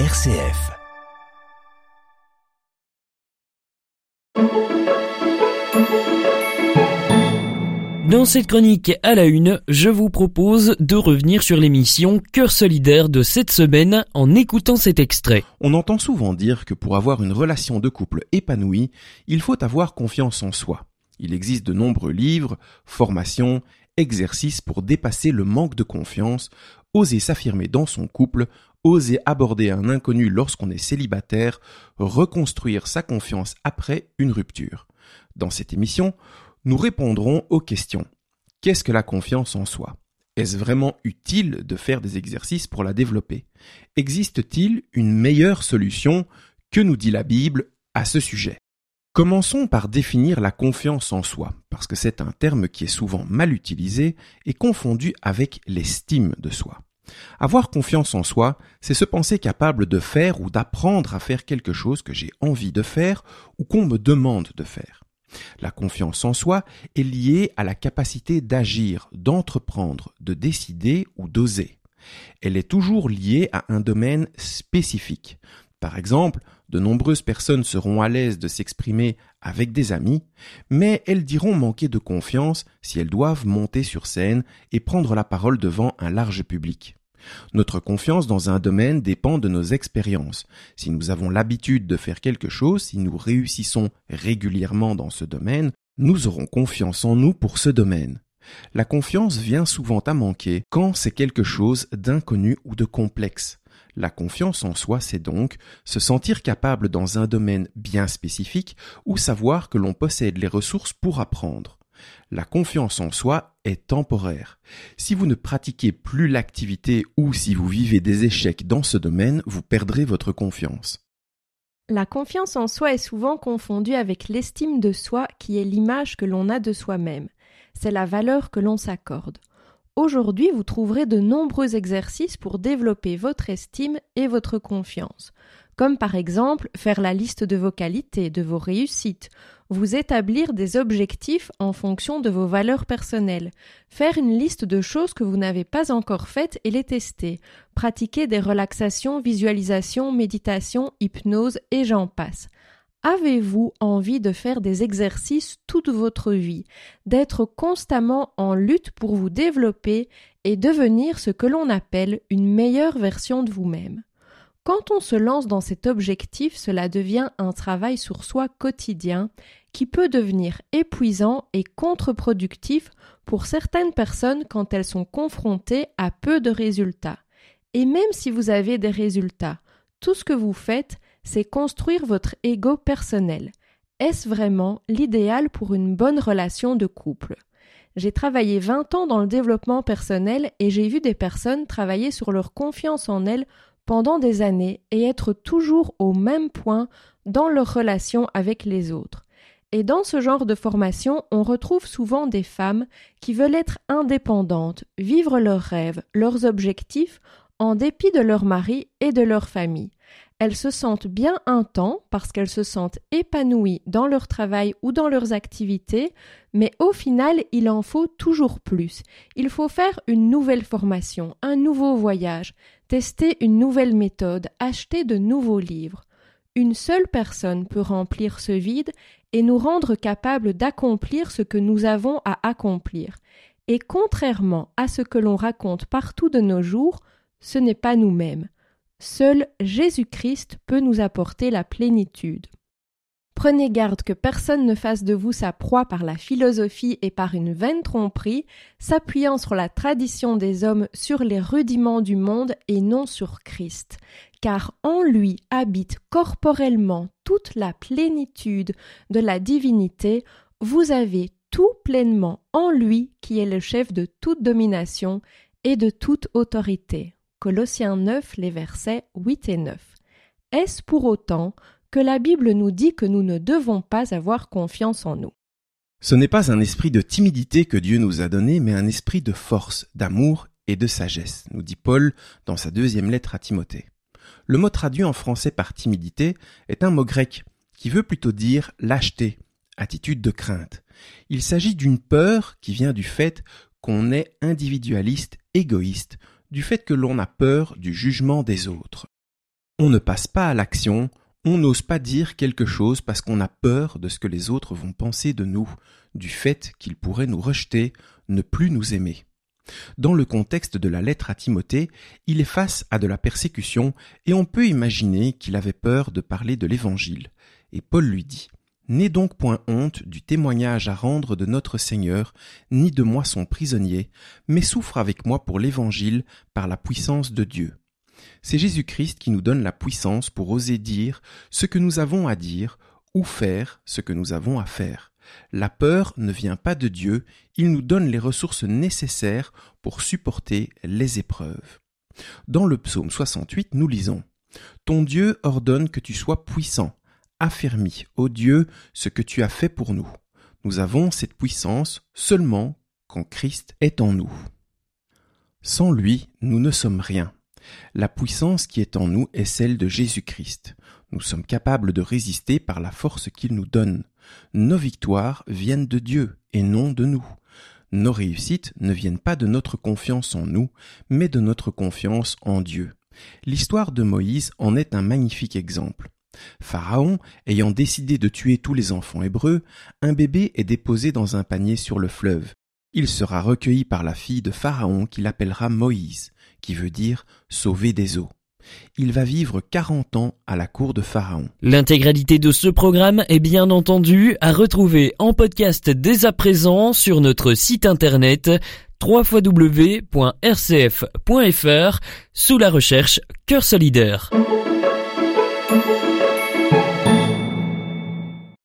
RCF. Dans cette chronique à la une, je vous propose de revenir sur l'émission Cœur solidaire de cette semaine en écoutant cet extrait. On entend souvent dire que pour avoir une relation de couple épanouie, il faut avoir confiance en soi. Il existe de nombreux livres, formations, exercices pour dépasser le manque de confiance, oser s'affirmer dans son couple, oser aborder un inconnu lorsqu'on est célibataire, reconstruire sa confiance après une rupture. Dans cette émission, nous répondrons aux questions. Qu'est-ce que la confiance en soi? Est-ce vraiment utile de faire des exercices pour la développer? Existe-t-il une meilleure solution? Que nous dit la Bible à ce sujet? Commençons par définir la confiance en soi, parce que c'est un terme qui est souvent mal utilisé et confondu avec l'estime de soi. Avoir confiance en soi, c'est se penser capable de faire ou d'apprendre à faire quelque chose que j'ai envie de faire ou qu'on me demande de faire. La confiance en soi est liée à la capacité d'agir, d'entreprendre, de décider ou d'oser. Elle est toujours liée à un domaine spécifique. Par exemple, de nombreuses personnes seront à l'aise de s'exprimer avec des amis, mais elles diront manquer de confiance si elles doivent monter sur scène et prendre la parole devant un large public. Notre confiance dans un domaine dépend de nos expériences. Si nous avons l'habitude de faire quelque chose, si nous réussissons régulièrement dans ce domaine, nous aurons confiance en nous pour ce domaine. La confiance vient souvent à manquer quand c'est quelque chose d'inconnu ou de complexe. La confiance en soi, c'est donc se sentir capable dans un domaine bien spécifique ou savoir que l'on possède les ressources pour apprendre. La confiance en soi est temporaire. Si vous ne pratiquez plus l'activité ou si vous vivez des échecs dans ce domaine, vous perdrez votre confiance. La confiance en soi est souvent confondue avec l'estime de soi qui est l'image que l'on a de soi-même. C'est la valeur que l'on s'accorde. Aujourd'hui, vous trouverez de nombreux exercices pour développer votre estime et votre confiance comme par exemple faire la liste de vos qualités, de vos réussites, vous établir des objectifs en fonction de vos valeurs personnelles, faire une liste de choses que vous n'avez pas encore faites et les tester, pratiquer des relaxations, visualisations, méditation, hypnose et j'en passe. Avez-vous envie de faire des exercices toute votre vie, d'être constamment en lutte pour vous développer et devenir ce que l'on appelle une meilleure version de vous-même? Quand on se lance dans cet objectif, cela devient un travail sur soi quotidien qui peut devenir épuisant et contre-productif pour certaines personnes quand elles sont confrontées à peu de résultats. Et même si vous avez des résultats, tout ce que vous faites, c'est construire votre ego personnel. Est-ce vraiment l'idéal pour une bonne relation de couple? J'ai travaillé 20 ans dans le développement personnel et j'ai vu des personnes travailler sur leur confiance en elles pendant des années et être toujours au même point dans leur relation avec les autres. Et dans ce genre de formation, on retrouve souvent des femmes qui veulent être indépendantes, vivre leurs rêves, leurs objectifs, en dépit de leur mari et de leur famille. Elles se sentent bien un temps parce qu'elles se sentent épanouies dans leur travail ou dans leurs activités, mais au final, il en faut toujours plus. Il faut faire une nouvelle formation, un nouveau voyage, tester une nouvelle méthode, acheter de nouveaux livres. Une seule personne peut remplir ce vide et nous rendre capables d'accomplir ce que nous avons à accomplir. Et contrairement à ce que l'on raconte partout de nos jours, ce n'est pas nous-mêmes. Seul Jésus-Christ peut nous apporter la plénitude. Prenez garde que personne ne fasse de vous sa proie par la philosophie et par une vaine tromperie, s'appuyant sur la tradition des hommes sur les rudiments du monde et non sur Christ, car en lui habite corporellement toute la plénitude de la divinité, vous avez tout pleinement en lui qui est le chef de toute domination et de toute autorité. Colossiens 9, les versets 8 et 9. Est-ce pour autant que la Bible nous dit que nous ne devons pas avoir confiance en nous? Ce n'est pas un esprit de timidité que Dieu nous a donné, mais un esprit de force, d'amour et de sagesse, nous dit Paul dans sa deuxième lettre à Timothée. Le mot traduit en français par timidité est un mot grec qui veut plutôt dire lâcheté, attitude de crainte. Il s'agit d'une peur qui vient du fait qu'on est individualiste, égoïste, du fait que l'on a peur du jugement des autres. On ne passe pas à l'action, on n'ose pas dire quelque chose parce qu'on a peur de ce que les autres vont penser de nous, du fait qu'ils pourraient nous rejeter, ne plus nous aimer. Dans le contexte de la lettre à Timothée, il est face à de la persécution et on peut imaginer qu'il avait peur de parler de l'Évangile. Et Paul lui dit N'aie donc point honte du témoignage à rendre de notre Seigneur, ni de moi son prisonnier, mais souffre avec moi pour l'Évangile par la puissance de Dieu. C'est Jésus-Christ qui nous donne la puissance pour oser dire ce que nous avons à dire ou faire ce que nous avons à faire. La peur ne vient pas de Dieu, il nous donne les ressources nécessaires pour supporter les épreuves. Dans le psaume 68, nous lisons Ton Dieu ordonne que tu sois puissant, affermis, ô Dieu, ce que tu as fait pour nous. Nous avons cette puissance seulement quand Christ est en nous. Sans lui, nous ne sommes rien. La puissance qui est en nous est celle de Jésus-Christ. Nous sommes capables de résister par la force qu'il nous donne. Nos victoires viennent de Dieu et non de nous. Nos réussites ne viennent pas de notre confiance en nous, mais de notre confiance en Dieu. L'histoire de Moïse en est un magnifique exemple. Pharaon, ayant décidé de tuer tous les enfants hébreux, un bébé est déposé dans un panier sur le fleuve. Il sera recueilli par la fille de Pharaon qui l'appellera Moïse, qui veut dire sauver des eaux. Il va vivre 40 ans à la cour de Pharaon. L'intégralité de ce programme est bien entendu à retrouver en podcast dès à présent sur notre site internet www.rcf.fr sous la recherche Cœur solidaire.